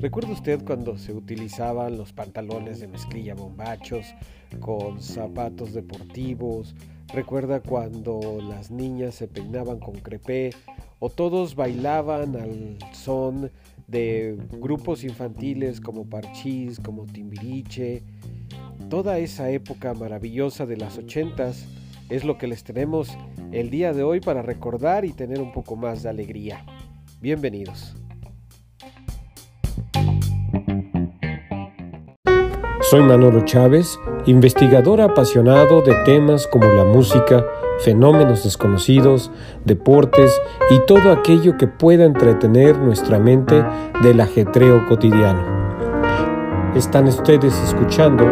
¿Recuerda usted cuando se utilizaban los pantalones de mezclilla bombachos con zapatos deportivos? ¿Recuerda cuando las niñas se peinaban con crepé o todos bailaban al son de grupos infantiles como Parchís, como Timbiriche? Toda esa época maravillosa de las ochentas es lo que les tenemos el día de hoy para recordar y tener un poco más de alegría. Bienvenidos. Soy Manolo Chávez, investigador apasionado de temas como la música, fenómenos desconocidos, deportes y todo aquello que pueda entretener nuestra mente del ajetreo cotidiano. Están ustedes escuchando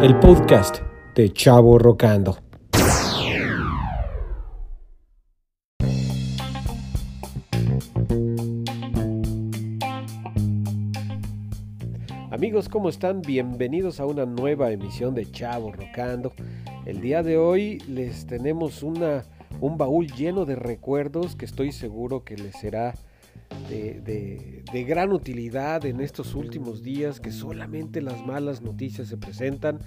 el podcast de Chavo Rocando. Amigos, ¿cómo están? Bienvenidos a una nueva emisión de Chavo Rocando. El día de hoy les tenemos una, un baúl lleno de recuerdos que estoy seguro que les será de, gran utilidad en estos últimos días que solamente las malas noticias se presentan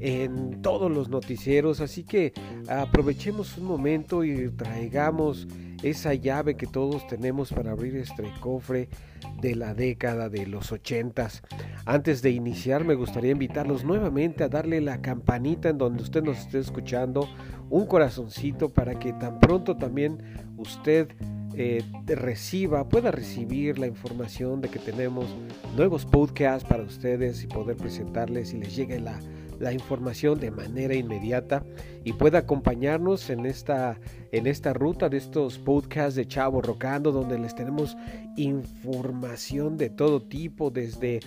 en todos los noticieros. Así que aprovechemos un momento y traigamos esa llave que todos tenemos para abrir este cofre de la década de los ochentas. Antes de iniciar me gustaría invitarlos nuevamente a darle la campanita en donde usted nos esté escuchando, un corazoncito para que tan pronto también usted eh, reciba, pueda recibir la información de que tenemos nuevos podcasts para ustedes y poder presentarles y les llegue la la información de manera inmediata y pueda acompañarnos en esta, en esta ruta de estos podcasts de Chavo Rocando, donde les tenemos información de todo tipo, desde,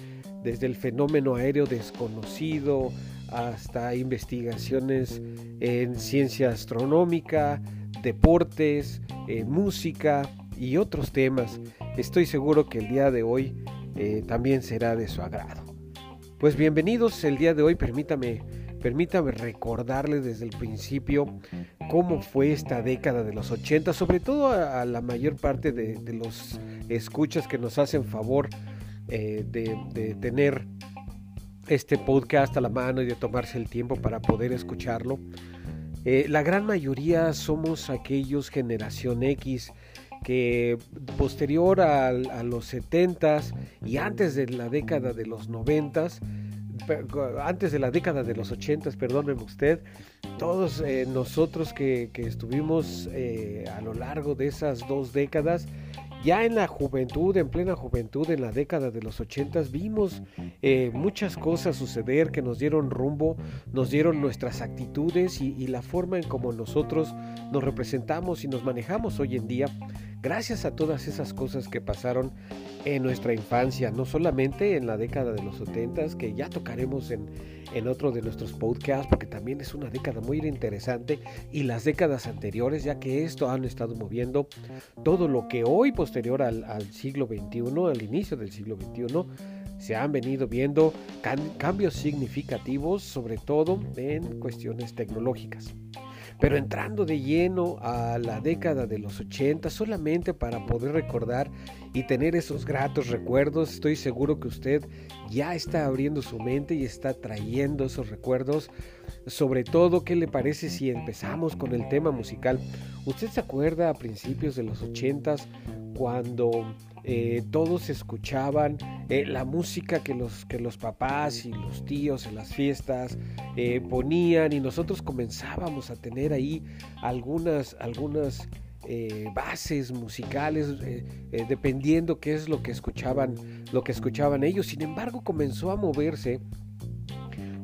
desde el fenómeno aéreo desconocido hasta investigaciones en ciencia astronómica, deportes, eh, música y otros temas. Estoy seguro que el día de hoy eh, también será de su agrado. Pues bienvenidos el día de hoy, permítame, permítame recordarles desde el principio cómo fue esta década de los 80, sobre todo a, la mayor parte de, los escuchas que nos hacen favor eh, de, tener este podcast a la mano y de tomarse el tiempo para poder escucharlo. Eh, la gran mayoría somos aquellos generación X que posterior a, los 70s y antes de la década de los 90s, antes de la década de los 80s, perdóneme usted, todos eh, nosotros que, estuvimos eh, a lo largo de esas dos décadas, ya en la juventud, en plena juventud, en la década de los 80 vimos eh, muchas cosas suceder que nos dieron rumbo, nos dieron nuestras actitudes y, la forma en como nosotros nos representamos y nos manejamos hoy en día gracias a todas esas cosas que pasaron en nuestra infancia, no solamente en la década de los 70, que ya tocaremos en, en otro de nuestros podcasts, porque también es una década muy interesante, y las décadas anteriores, ya que esto han estado moviendo todo lo que hoy, posterior al, siglo XXI, al inicio del siglo XXI, se han venido viendo cambios significativos, sobre todo en cuestiones tecnológicas. Pero entrando de lleno a la década de los 80, solamente para poder recordar y tener esos gratos recuerdos, estoy seguro que usted ya está abriendo su mente y está trayendo esos recuerdos. Sobre todo, ¿qué le parece si empezamos con el tema musical? ¿Usted se acuerda a principios de los 80 cuando eh, todos escuchaban eh, la música que los, que los papás y los tíos en las fiestas eh, ponían y nosotros comenzábamos a tener ahí algunas, algunas bases musicales dependiendo qué es lo que escuchaban lo que escuchaban ellos. Sin embargo comenzó a moverse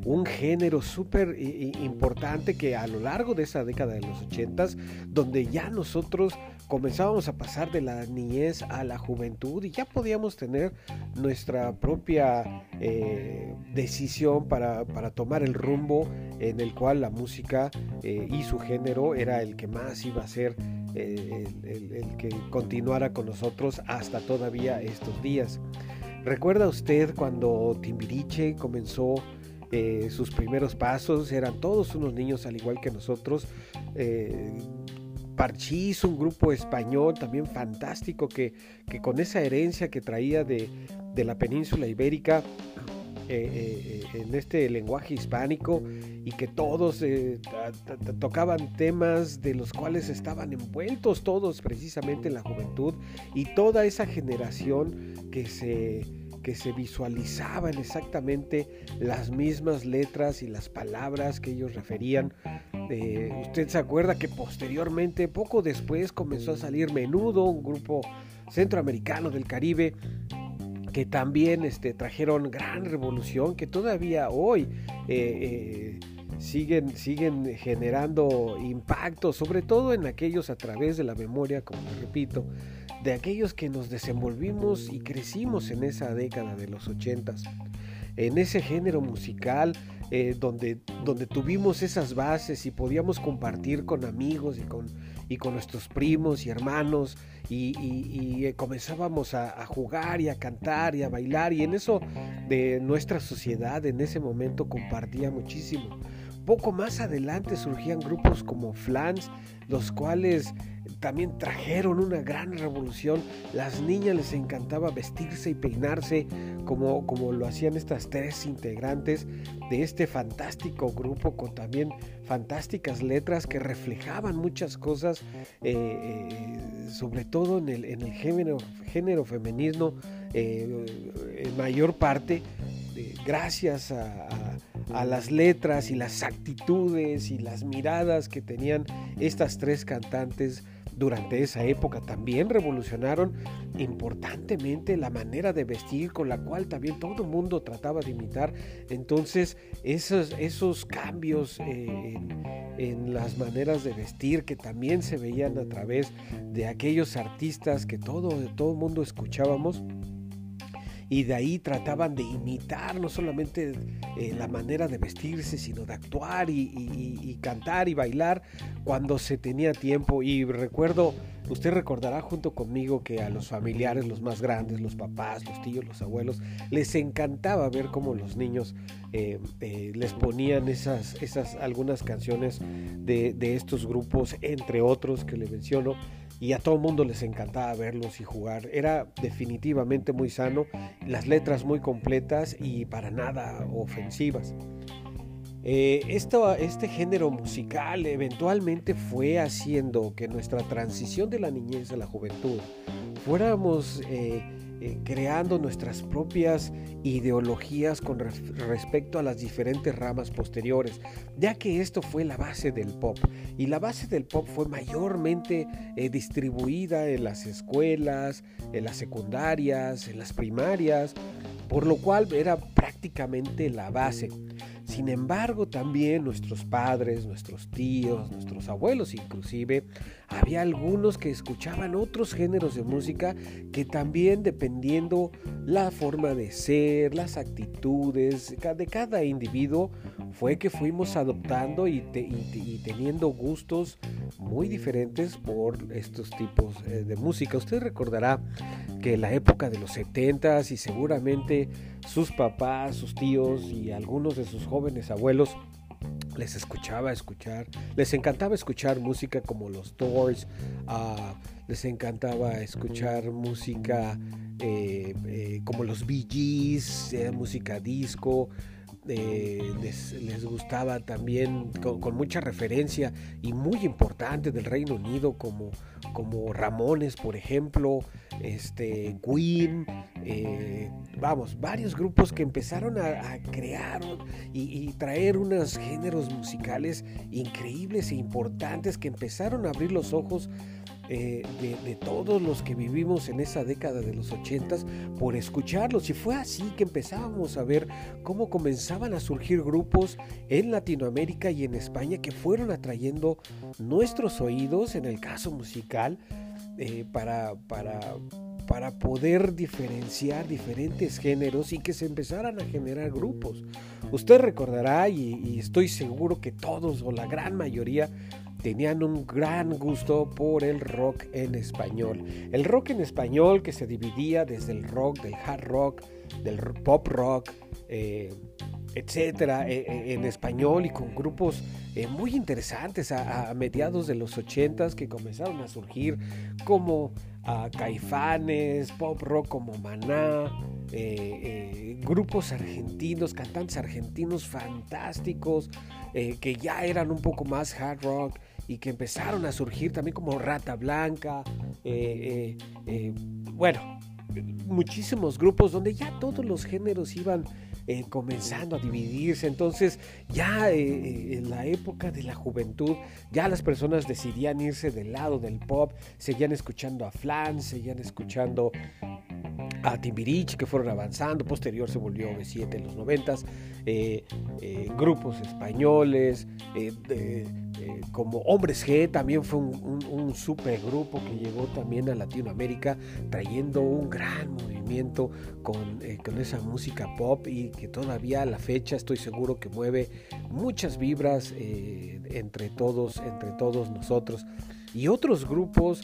un género súper importante que a lo largo de esa década de los ochentas, donde ya nosotros comenzábamos a pasar de la niñez a la juventud y ya podíamos tener nuestra propia eh, decisión para, tomar el rumbo en el cual la música eh, y su género era el que más iba a ser eh, el que continuara con nosotros hasta todavía estos días. ¿Recuerda usted cuando Timbiriche comenzó eh, sus primeros pasos, eran todos unos niños al igual que nosotros, eh, Parchís, un grupo español también fantástico que, que con esa herencia que traía de, de la península ibérica, eh, eh, en este lenguaje hispánico y que todos tocaban temas de los cuales estaban envueltos todos precisamente en la juventud y toda esa generación que se que se visualizaban exactamente las mismas letras y las palabras que ellos referían. usted se acuerda que posteriormente, poco después, comenzó a salir Menudo, un grupo centroamericano del Caribe, que también este, trajeron gran revolución, que todavía hoy eh, eh, siguen, siguen generando impacto, sobre todo en aquellos a través de la memoria, como repito, de aquellos que nos desenvolvimos y crecimos en esa década de los ochentas, en ese género musical eh, donde, donde tuvimos esas bases y podíamos compartir con amigos y con y con nuestros primos y hermanos y, eh, comenzábamos a, jugar y a cantar y a bailar y en eso de nuestra sociedad en ese momento compartía muchísimo. Poco más adelante surgían grupos como Flans, los cuales también trajeron una gran revolución. Las niñas les encantaba vestirse y peinarse como, como lo hacían estas tres integrantes de este fantástico grupo con también fantásticas letras que reflejaban muchas cosas, eh, eh, sobre todo en el, en el género, género femenino, eh, en mayor parte, gracias a, a las letras y las actitudes y las miradas que tenían estas tres cantantes durante esa época también revolucionaron importantemente la manera de vestir con la cual también todo el mundo trataba de imitar. Entonces esos, esos cambios eh, en, las maneras de vestir que también se veían a través de aquellos artistas que todo, todo el mundo escuchábamos, y de ahí trataban de imitar no solamente eh, la manera de vestirse, sino de actuar y, cantar y bailar cuando se tenía tiempo. Y recuerdo, usted recordará junto conmigo que a los familiares, los más grandes, los papás, los tíos, los abuelos, les encantaba ver cómo los niños eh, eh, les ponían esas, esas algunas canciones de, de estos grupos, entre otros que le menciono y a todo mundo les encantaba verlos y jugar. Era definitivamente muy sano, las letras muy completas y para nada ofensivas. Eh, este género musical eventualmente fue haciendo que nuestra transición de la niñez a la juventud fuéramos eh, eh, creando nuestras propias ideologías con respecto a las diferentes ramas posteriores, ya que esto fue la base del pop. Y la base del pop fue mayormente eh, distribuida en las escuelas, en las secundarias, en las primarias, por lo cual era prácticamente la base. Sin embargo, también nuestros padres, nuestros tíos, nuestros abuelos inclusive, había algunos que escuchaban otros géneros de música que también dependiendo la forma de ser, las actitudes de cada individuo, fue que fuimos adoptando y, teniendo gustos muy diferentes por estos tipos eh, de música. Usted recordará que la época de los 70s y seguramente sus papás, sus tíos y algunos de sus jóvenes abuelos les escuchaba escuchar, les encantaba escuchar música como los Doors, ah, les encantaba escuchar música eh, eh, como los Bee Gees, eh, música disco, les, gustaba también con, mucha referencia y muy importante del Reino Unido como, como Ramones, por ejemplo, este, Queen, eh, vamos, varios grupos que empezaron a, crear y, traer unos géneros musicales increíbles e importantes que empezaron a abrir los ojos eh, de, todos los que vivimos en esa década de los ochentas por escucharlos. Y fue así que empezábamos a ver cómo comenzaban a surgir grupos en Latinoamérica y en España que fueron atrayendo nuestros oídos, en el caso musical, eh, para, para, para poder diferenciar diferentes géneros y que se empezaran a generar grupos. Usted recordará, y estoy seguro que todos o la gran mayoría tenían un gran gusto por el rock en español. El rock en español que se dividía desde el rock, del hard rock, del pop rock, eh, etcétera, e, e, en español y con grupos eh, muy interesantes a, mediados de los ochentas que comenzaron a surgir como a Caifanes, pop rock como Maná, eh, grupos argentinos, cantantes argentinos fantásticos que ya eran un poco más hard rock y que empezaron a surgir también como Rata Blanca, bueno, muchísimos grupos donde ya todos los géneros iban eh, comenzando a dividirse. Entonces ya eh, eh, en la época de la juventud, ya las personas decidían irse del lado del pop, seguían escuchando a Flan, seguían escuchando a Timbiriche que fueron avanzando, posterior se volvió B7 en los 90 grupos españoles, como Hombres G también fue un, un, super grupo que llegó también a Latinoamérica trayendo un gran movimiento con, con esa música pop y que todavía a la fecha estoy seguro que mueve muchas vibras eh, entre todos, entre todos nosotros. Y otros grupos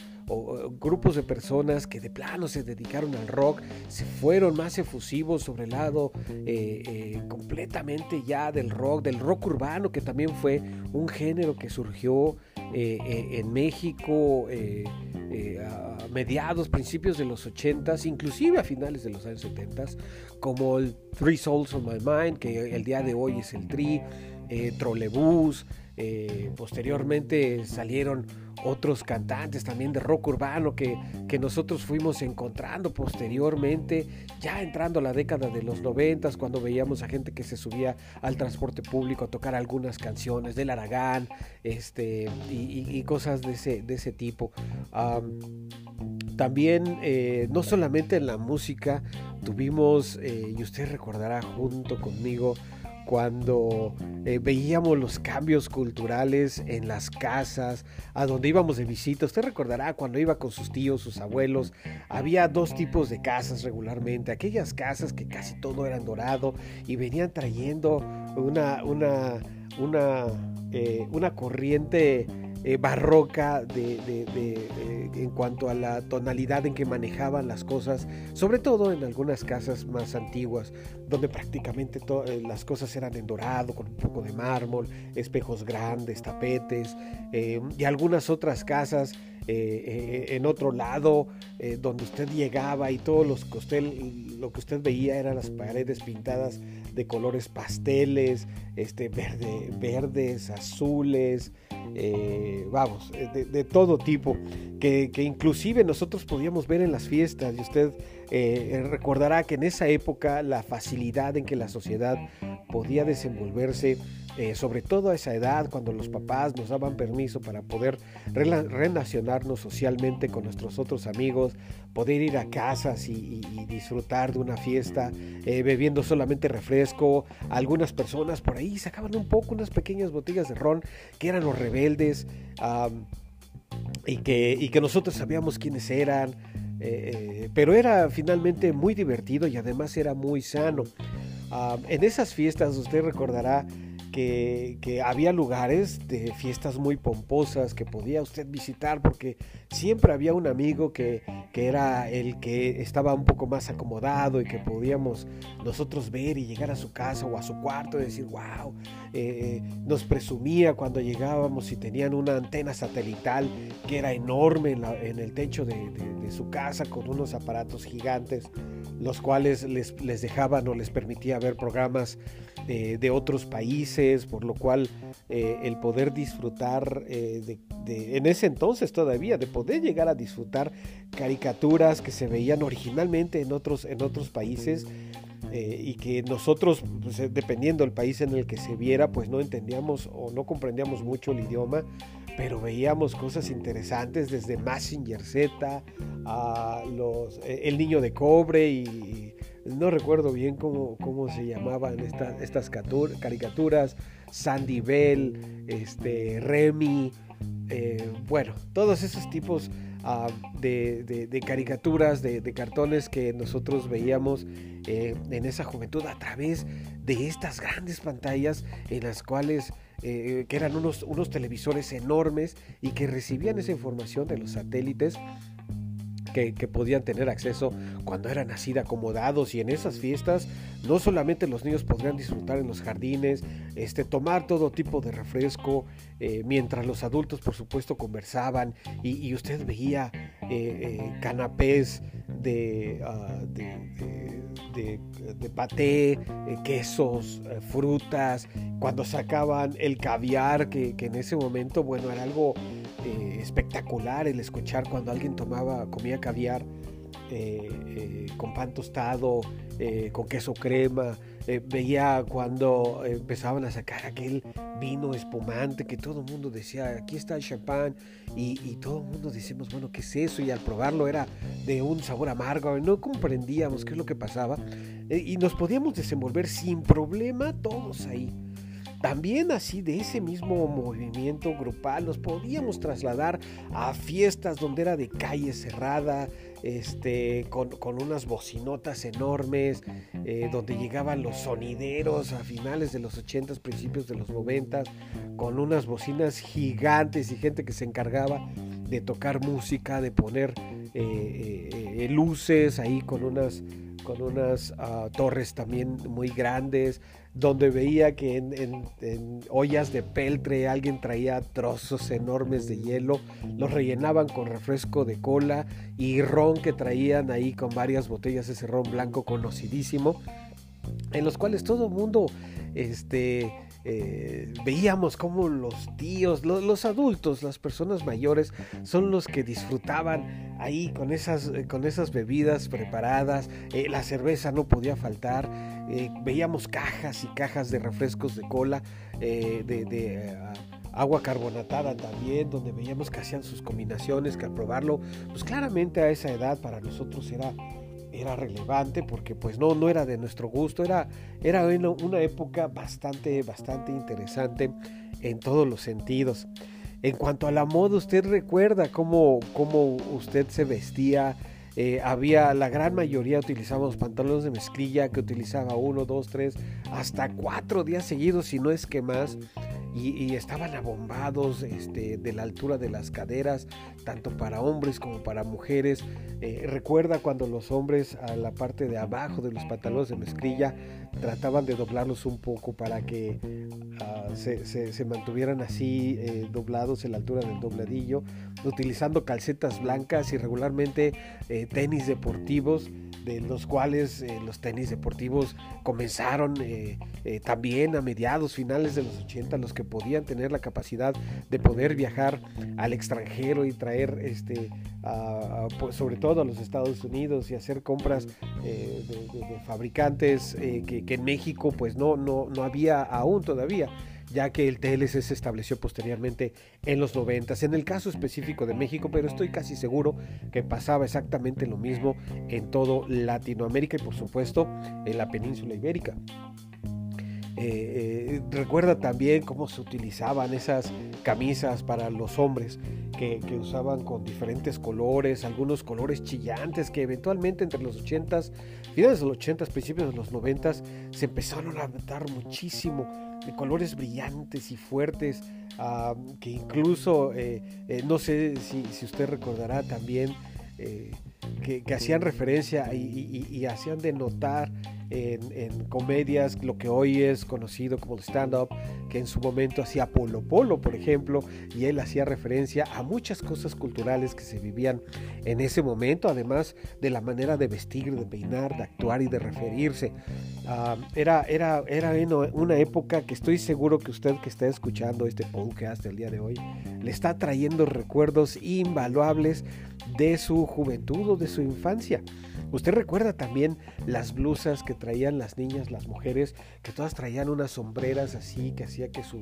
grupos de personas que de plano se dedicaron al rock, se fueron más efusivos sobre el lado eh, eh, completamente ya del rock, del rock urbano, que también fue un género que surgió en México a mediados, principios de los 80s, inclusive a finales de los años 70 como el Three Souls on My Mind, que el día de hoy es el Tri, eh, Trolebús, eh, posteriormente salieron otros cantantes también de rock urbano que, que, nosotros fuimos encontrando posteriormente, ya entrando a la década de los noventas, cuando veíamos a gente que se subía al transporte público a tocar algunas canciones del Aragán este, y, cosas de ese, de ese tipo. también, eh, no solamente en la música, tuvimos, eh, y usted recordará junto conmigo, cuando eh, veíamos los cambios culturales en las casas, a donde íbamos de visita. Usted recordará cuando iba con sus tíos, sus abuelos, había dos tipos de casas regularmente. Aquellas casas que casi todo era dorado y venían trayendo una, una, una, eh, una corriente eh, barroca de, eh, en cuanto a la tonalidad en que manejaban las cosas, sobre todo en algunas casas más antiguas, donde prácticamente eh, las cosas eran en dorado, con un poco de mármol, espejos grandes, tapetes, y algunas otras casas en otro lado, donde usted llegaba y todo los que usted, lo que usted veía eran las paredes pintadas de colores pasteles, este, verde, verdes, azules, eh, vamos, eh, de, todo tipo, que, inclusive nosotros podíamos ver en las fiestas y usted eh, recordará que en esa época la facilidad en que la sociedad podía desenvolverse eh, sobre todo a esa edad, cuando los papás nos daban permiso para poder relacionarnos socialmente con nuestros otros amigos, poder ir a casas y, disfrutar de una fiesta, eh, bebiendo solamente refresco. Algunas personas por ahí sacaban un poco unas pequeñas botellas de ron que eran los rebeldes y, que, y que nosotros sabíamos quiénes eran. Eh, pero era finalmente muy divertido y además era muy sano. en esas fiestas usted recordará que, había lugares de fiestas muy pomposas que podía usted visitar porque siempre había un amigo que, era el que estaba un poco más acomodado y que podíamos nosotros ver y llegar a su casa o a su cuarto y decir, wow, eh, nos presumía cuando llegábamos y tenían una antena satelital que era enorme en, el techo de, su casa con unos aparatos gigantes, los cuales les, les dejaban o les permitía ver programas de otros países, por lo cual eh, el poder disfrutar eh, de, en ese entonces todavía, de poder llegar a disfrutar caricaturas que se veían originalmente en otros, en otros países. Eh, y que nosotros, pues, dependiendo del país en el que se viera, pues no entendíamos o no comprendíamos mucho el idioma, pero veíamos cosas interesantes desde Massinger Z a los, El Niño de Cobre y, no recuerdo bien cómo, cómo se llamaban estas, caricaturas, Sandy Bell, este, Remy, eh, bueno, todos esos tipos ah, de, caricaturas, de, cartones que nosotros veíamos eh, en esa juventud a través de estas grandes pantallas en las cuales eh, que eran unos, unos televisores enormes y que recibían esa información de los satélites que, podían tener acceso cuando eran así acomodados. Y en esas fiestas no solamente los niños podrían disfrutar en los jardines, este, tomar todo tipo de refresco, eh, mientras los adultos por supuesto conversaban. Y, usted veía eh, eh, canapés de, ah, de, de, paté, quesos, frutas, cuando sacaban el caviar, que, en ese momento, bueno, era algo espectacular el escuchar cuando alguien tomaba, comía caviar eh, eh, con pan tostado, eh, con queso crema. veía cuando empezaban a sacar aquel vino espumante que todo el mundo decía, aquí está el champán. Y, todo el mundo decimos, bueno, ¿qué es eso? Y al probarlo era de un sabor amargo. No comprendíamos qué es lo que pasaba. y nos podíamos desenvolver sin problema todos ahí. También así de ese mismo movimiento grupal nos podíamos trasladar a fiestas donde era de calle cerrada, este, con, unas bocinotas enormes, eh, donde llegaban los sonideros a finales de los 80 principios de los 90 con unas bocinas gigantes y gente que se encargaba de tocar música, de poner eh, eh, luces ahí con unas con unas ah, torres también muy grandes, donde veía que en, ollas de peltre alguien traía trozos enormes de hielo, los rellenaban con refresco de cola y ron que traían ahí con varias botellas, ese ron blanco conocidísimo, en los cuales todo el mundo este, eh, veíamos como los tíos, los, adultos, las personas mayores son los que disfrutaban ahí con esas, eh, con esas bebidas preparadas, eh, la cerveza no podía faltar, veíamos cajas y cajas de refrescos de cola, de, agua carbonatada también, donde veíamos que hacían sus combinaciones, que al probarlo, pues claramente a esa edad para nosotros era era relevante porque pues no, no era de nuestro gusto, era, era una época bastante, bastante interesante en todos los sentidos. En cuanto a la moda, usted recuerda cómo, cómo usted se vestía. Eh, había la gran mayoría utilizábamos pantalones de mezclilla que utilizaba uno, dos, tres, hasta cuatro días seguidos, si no es que más y, estaban abombados este, de la altura de las caderas, tanto para hombres como para mujeres. Eh, recuerda cuando los hombres a la parte de abajo de los pantalones de mezclilla trataban de doblarlos un poco para que ah, se, mantuvieran así eh, doblados en la altura del dobladillo, utilizando calcetas blancas y regularmente eh, tenis deportivos de los cuales eh, los tenis deportivos comenzaron también a mediados, finales de los 80, los que podían tener la capacidad de poder viajar al extranjero y traer, este, pues, sobre todo a los Estados Unidos y hacer compras de, fabricantes que, que, en México pues no, no, no había aún todavía ya que el TLC se estableció posteriormente en los 90. En el caso específico de México, pero estoy casi seguro que pasaba exactamente lo mismo en todo Latinoamérica y por supuesto en la península ibérica. Eh, eh, recuerda también cómo se utilizaban esas camisas para los hombres que, usaban con diferentes colores, algunos colores chillantes que eventualmente entre los 80s, finales de los 80s, principios de los 90s, se empezaron a dar muchísimo de colores brillantes y fuertes, ah, que incluso, eh, eh, no sé si, usted recordará también, eh, que, hacían referencia y, hacían de notar en, comedias lo que hoy es conocido como el stand-up, que en su momento hacía Polo Polo, por ejemplo, y él hacía referencia a muchas cosas culturales que se vivían en ese momento, además de la manera de vestir, de peinar, de actuar y de referirse. Ah, era, era, era una época que estoy seguro que usted que está escuchando este podcast el día de hoy le está trayendo recuerdos invaluables de su juventud o de su infancia. Usted recuerda también las blusas que traían las niñas, las mujeres, que todas traían unas sombreras así, que hacía que su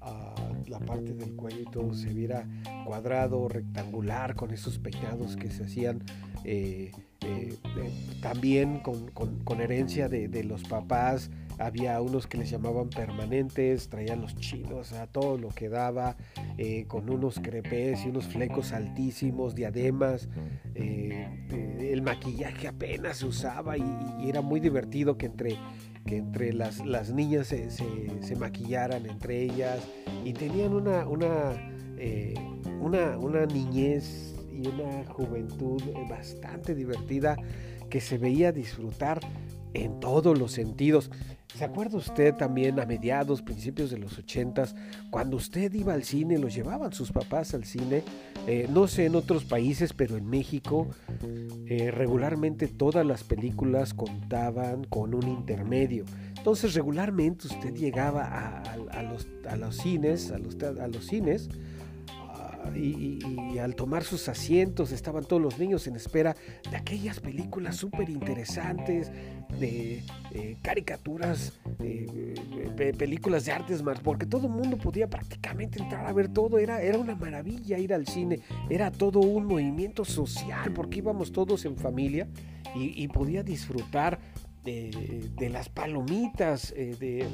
ah, la parte del cuello y todo se viera cuadrado, rectangular, con esos peinados que se hacían eh, eh, eh, también con, herencia de, los papás. Había unos que les llamaban permanentes, traían los chinos a todo lo que daba, con unos crepes y unos flecos altísimos, diademas. el maquillaje apenas se usaba y, era muy divertido que entre que entre las, las niñas se, se, maquillaran entre ellas y tenían una, una, una, una niñez y una juventud bastante divertida que se veía disfrutar en todos los sentidos. ¿Se acuerda usted también a mediados, principios de los ochentas, cuando usted iba al cine, lo llevaban sus papás al cine? Eh, no sé en otros países, pero en México eh, regularmente todas las películas contaban con un intermedio. Entonces regularmente usted llegaba a, los, los, cines, los, a los cines, y, al tomar sus asientos estaban todos los niños en espera de aquellas películas súper interesantes, de eh, caricaturas, películas de artes más, porque todo el mundo podía prácticamente entrar a ver todo, era, era una maravilla ir al cine, era todo un movimiento social, porque íbamos todos en familia y podía disfrutar de, las palomitas, eh,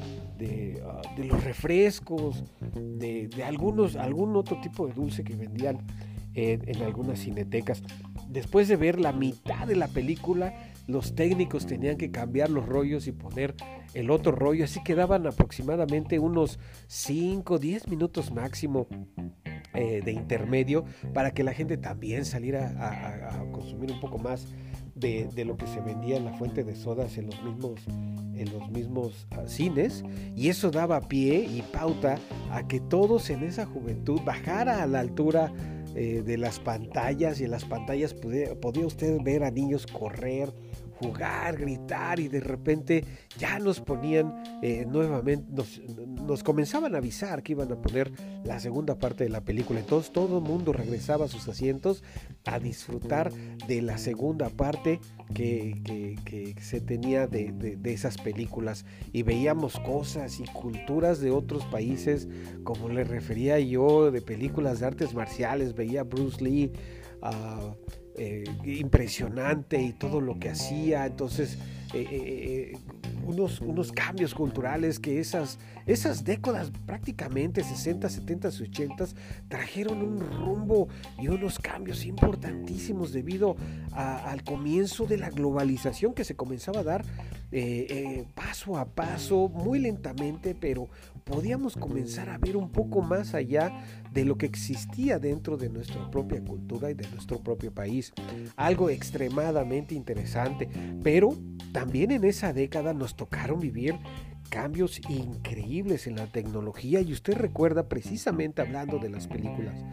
ah, de, los refrescos, de, algunos, algún otro tipo de dulce que vendían en, algunas cinetecas. Después de ver la mitad de la película, los técnicos tenían que cambiar los rollos y poner el otro rollo, así quedaban aproximadamente unos 5, 10 minutos máximo eh, de intermedio para que la gente también saliera a consumir un poco más de, lo que se vendía en la fuente de sodas en los mismos, en los mismos ah, cines y eso daba pie y pauta a que todos en esa juventud bajara a la altura eh, de las pantallas y en las pantallas podía usted ver a niños correr, jugar, gritar y de repente ya nos ponían eh, nuevamente, nos, comenzaban a avisar que iban a poner la segunda parte de la película. Entonces todo el mundo regresaba a sus asientos a disfrutar de la segunda parte que, se tenía de, esas películas y veíamos cosas y culturas de otros países, como le refería yo, de películas de artes marciales, veía Bruce Lee. Uh, eh, impresionante y todo lo que hacía. Entonces, eh, eh, unos, unos cambios culturales que esas, esas décadas prácticamente 60, 70, 80 trajeron un rumbo y unos cambios importantísimos debido al comienzo de la globalización que se comenzaba a dar paso a paso, muy lentamente, pero podíamos comenzar a ver un poco más allá de lo que existía dentro de nuestra propia cultura y de nuestro propio país. Algo extremadamente interesante, pero también en esa década nos tocaron vivir cambios increíbles en la tecnología y usted recuerda precisamente hablando de las películas,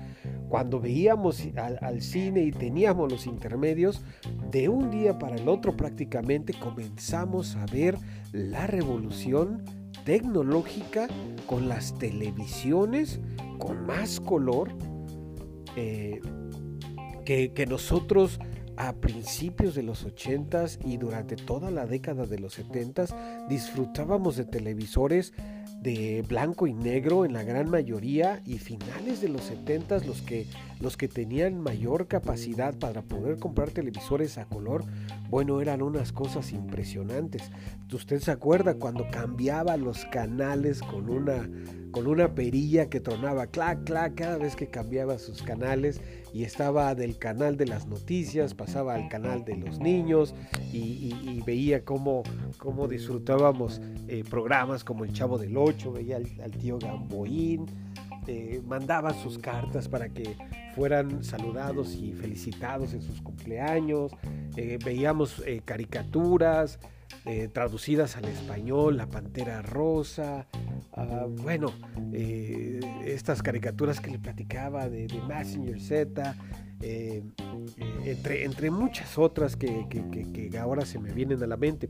cuando veíamos al, cine y teníamos los intermedios, de un día para el otro prácticamente comenzamos a ver la revolución tecnológica con las televisiones con más color eh, que, que nosotros a principios de los 80s y durante toda la década de los 70s disfrutábamos de televisores de blanco y negro en la gran mayoría y finales de los 70 los que los que tenían mayor capacidad para poder comprar televisores a color, bueno, eran unas cosas impresionantes. Usted se acuerda cuando cambiaba los canales con una con una perilla que tronaba clac clac cada vez que cambiaba sus canales y estaba del canal de las noticias, pasaba al canal de los niños y, veía cómo, cómo disfrutábamos eh, programas como El Chavo del Ocho, veía al, tío Gamboín, eh, mandaba sus cartas para que fueran saludados y felicitados en sus cumpleaños, eh, veíamos caricaturas, eh, traducidas al español, La Pantera Rosa, ah, bueno, eh, estas caricaturas que le platicaba de, de Messenger Z, eh, entre, entre muchas otras que, que ahora se me vienen a la mente.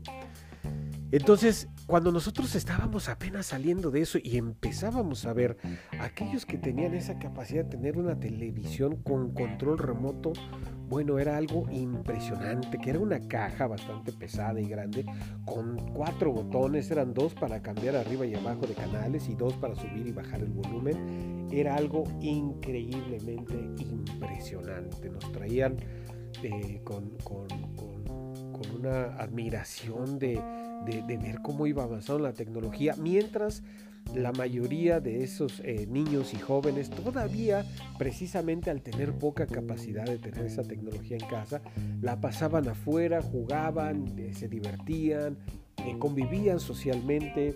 Entonces, cuando nosotros estábamos apenas saliendo de eso y empezábamos a ver aquellos que tenían esa capacidad de tener una televisión con control remoto, bueno, era algo impresionante, que era una caja bastante pesada y grande, con cuatro botones, eran dos para cambiar arriba y abajo de canales y dos para subir y bajar el volumen. Era algo increíblemente impresionante. Nos traían eh, con, con una admiración de de, ver cómo iba avanzando la tecnología, mientras la mayoría de esos eh, niños y jóvenes todavía, precisamente al tener poca capacidad de tener esa tecnología en casa, la pasaban afuera, jugaban, eh, se divertían, eh, convivían socialmente.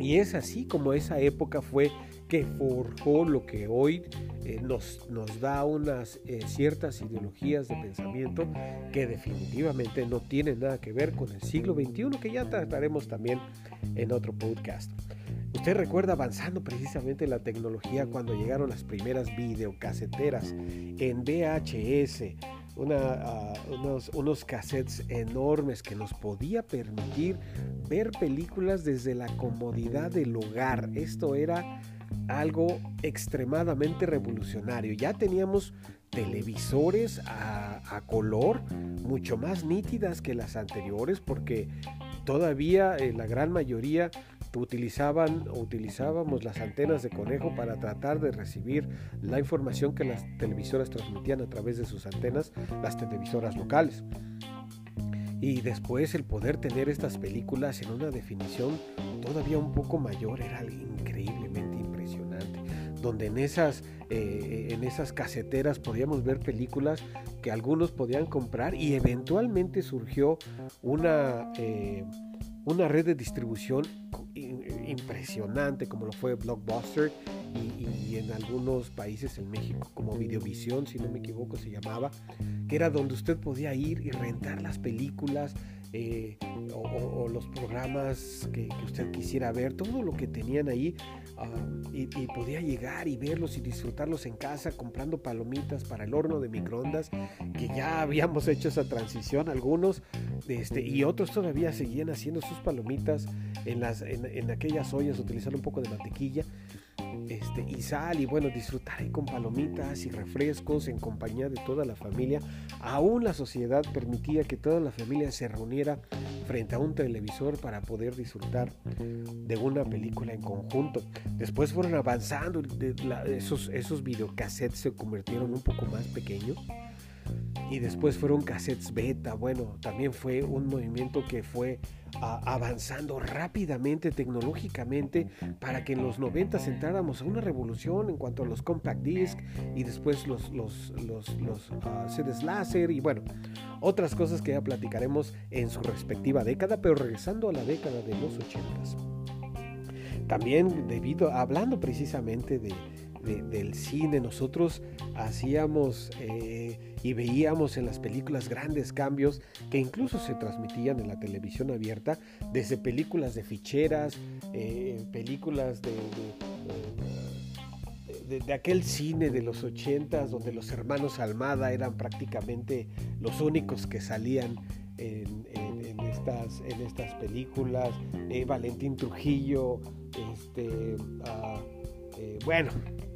Y es así como esa época fue que forjó lo que hoy eh, nos, nos, da unas eh, ciertas ideologías de pensamiento que definitivamente no tienen nada que ver con el siglo XXI, que ya trataremos también en otro podcast. Usted recuerda avanzando precisamente la tecnología cuando llegaron las primeras videocaseteras en VHS, una, unos, unos cassettes enormes que nos podía permitir ver películas desde la comodidad del hogar. Esto era algo extremadamente revolucionario. Ya teníamos televisores a, color mucho más nítidas que las anteriores porque todavía eh, la gran mayoría utilizaban o utilizábamos las antenas de conejo para tratar de recibir la información que las televisoras transmitían a través de sus antenas, las televisoras locales. Y después el poder tener estas películas en una definición todavía un poco mayor era increíblemente. Donde en esas, eh, en esas caseteras podíamos ver películas que algunos podían comprar y eventualmente surgió una... Eh, una red de distribución impresionante como lo fue Blockbuster y, en algunos países en México como Videovisión, si no me equivoco se llamaba, que era donde usted podía ir y rentar las películas eh, o, los programas que, usted quisiera ver, todo lo que tenían ahí ah, y, podía llegar y verlos y disfrutarlos en casa comprando palomitas para el horno de microondas, que ya habíamos hecho esa transición algunos este, y otros todavía seguían haciendo sus palomitas en, las, en, en aquellas ollas utilizando un poco de mantequilla este, y sal y bueno, disfrutar ahí con palomitas y refrescos en compañía de toda la familia. Aún la sociedad permitía que toda la familia se reuniera frente a un televisor para poder disfrutar de una película en conjunto. Después fueron avanzando, esos, esos videocassettes se convirtieron un poco más pequeños y después fueron cassettes beta. Bueno, también fue un movimiento que fue avanzando rápidamente tecnológicamente para que en los 90 entráramos a una revolución en cuanto a los compact disc y después los, los, los, los ah, CDs láser y bueno, otras cosas que ya platicaremos en su respectiva década, pero regresando a la década de los 80 También debido, hablando precisamente de, del cine, nosotros hacíamos eh, y veíamos en las películas grandes cambios que incluso se transmitían en la televisión abierta, desde películas de ficheras, eh, películas de, de, aquel cine de los ochentas donde los hermanos Almada eran prácticamente los únicos que salían en, estas, en estas películas, eh, Valentín Trujillo, este, ah, bueno,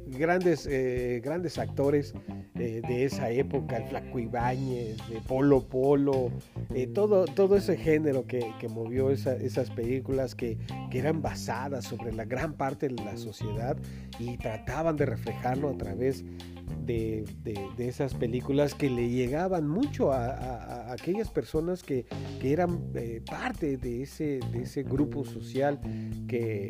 grandes, eh, grandes actores eh, de esa época, el Flaco Ibáñez, de Polo Polo, eh, todo, todo ese género que, movió esas películas que, que, eran basadas sobre la gran parte de la sociedad y trataban de reflejarlo a través de, esas películas que le llegaban mucho a, aquellas personas que, eran eh, parte de ese, de ese grupo social que,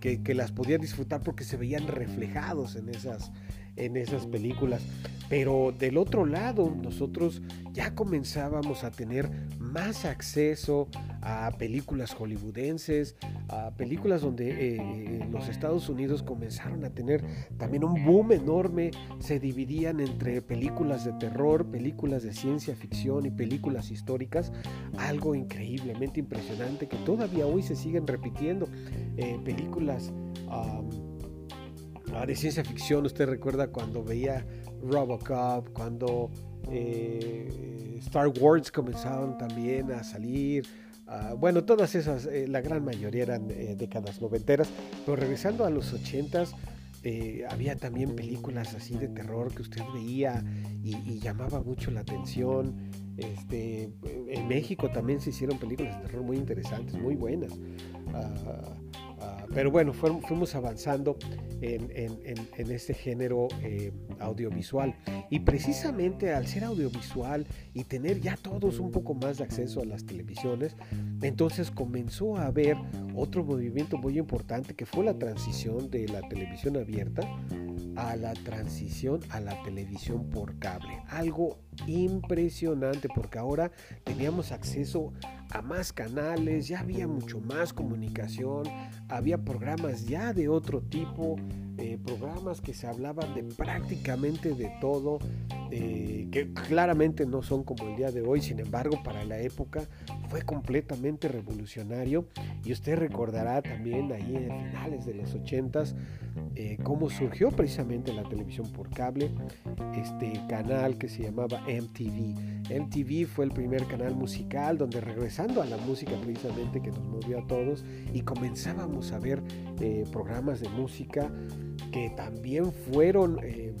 que, las podían disfrutar porque se veían reflejados en esas, en esas películas. Pero del otro lado, nosotros ya comenzábamos a tener más acceso a películas hollywoodenses, a películas donde eh, eh, los Estados Unidos comenzaron a tener también un boom enorme, se dividían entre películas de terror, películas de ciencia ficción y películas históricas, algo increíblemente impresionante que todavía hoy se siguen repitiendo, eh, películas... Ah, de ciencia ficción, usted recuerda cuando veía Robocop, cuando eh, Star Wars comenzaron también a salir. Ah, bueno, todas esas, eh, la gran mayoría eran eh, décadas noventeras, pero regresando a los ochentas, había también películas así de terror que usted veía y, llamaba mucho la atención. Este, en México también se hicieron películas de terror muy interesantes, muy buenas. Ah, pero bueno, fuimos avanzando en, en, este género eh, audiovisual. Y precisamente al ser audiovisual y tener ya todos un poco más de acceso a las televisiones, entonces comenzó a haber otro movimiento muy importante que fue la transición de la televisión abierta a la transición a la televisión por cable. Algo impresionante porque ahora teníamos acceso a más canales, ya había mucho más comunicación, había programas ya de otro tipo, eh, programas que se hablaban de prácticamente de todo, eh, que claramente no son como el día de hoy, sin embargo para la época fue completamente revolucionario y usted recordará también ahí en finales de los 80s eh, cómo surgió precisamente la televisión por cable, este canal que se llamaba MTV. MTV fue el primer canal musical donde regresando a la música precisamente que nos movió a todos y comenzábamos a ver programas de música que también fueron eh,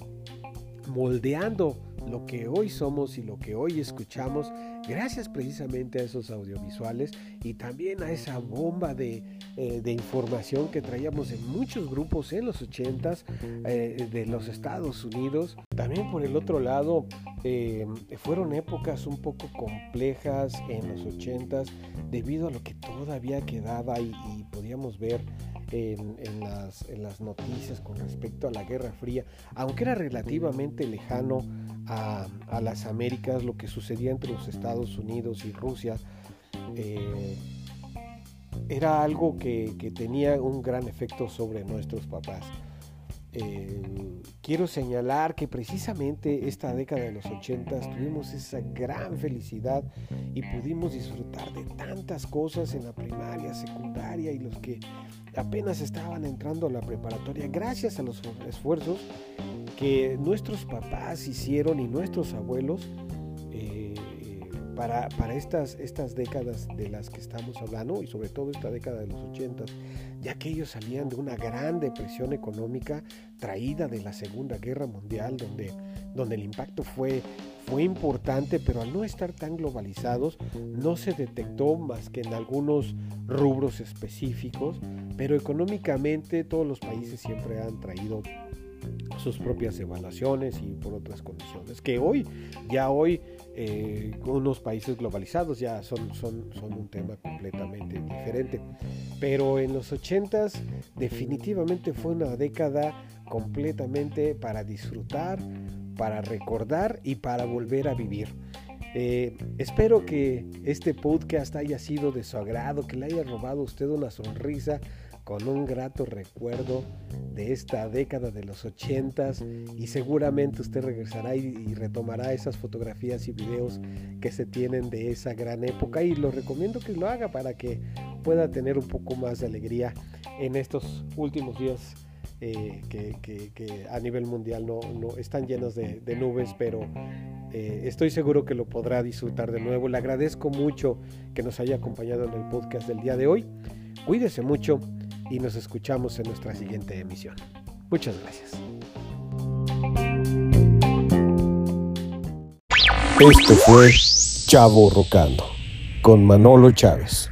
moldeando lo que hoy somos y lo que hoy escuchamos gracias precisamente a esos audiovisuales y también a esa bomba de, eh, información que traíamos en muchos grupos en los 80s eh, de los Estados Unidos. También por el otro lado, eh, fueron épocas un poco complejas en los 80s debido a lo que todavía quedaba y, podíamos ver en, las, en, las, noticias con respecto a la Guerra Fría, aunque era relativamente lejano a, las Américas, lo que sucedía entre los Estados Unidos y Rusia, eh, era algo que, tenía un gran efecto sobre nuestros papás. Eh, quiero señalar que precisamente esta década de los 80 tuvimos esa gran felicidad y pudimos disfrutar de tantas cosas en la primaria, secundaria y los que apenas estaban entrando a la preparatoria gracias a los esfuerzos que nuestros papás hicieron y nuestros abuelos eh, para, para, estas, estas décadas de las que estamos hablando y sobre todo esta década de los 80, ya que ellos salían de una gran depresión económica traída de la Segunda Guerra Mundial, donde, donde el impacto fue, fue importante, pero al no estar tan globalizados no se detectó más que en algunos rubros específicos, pero económicamente todos los países siempre han traído sus propias evaluaciones y por otras condiciones, que hoy, ya hoy, eh, unos países globalizados ya son, son, son un tema completamente diferente. Pero en los 80s definitivamente fue una década completamente para disfrutar, para recordar y para volver a vivir. Eh, espero que este podcast haya sido de su agrado, que le haya robado a usted una sonrisa con un grato recuerdo de esta década de los ochentas y seguramente usted regresará y, retomará esas fotografías y videos que se tienen de esa gran época y lo recomiendo que lo haga para que pueda tener un poco más de alegría en estos últimos días eh, que, a nivel mundial no, están llenos de, nubes, pero eh, estoy seguro que lo podrá disfrutar de nuevo. Le agradezco mucho que nos haya acompañado en el podcast del día de hoy. Cuídese mucho y nos escuchamos en nuestra siguiente emisión. Muchas gracias. Esto fue Chavo Rocando con Manolo Chávez.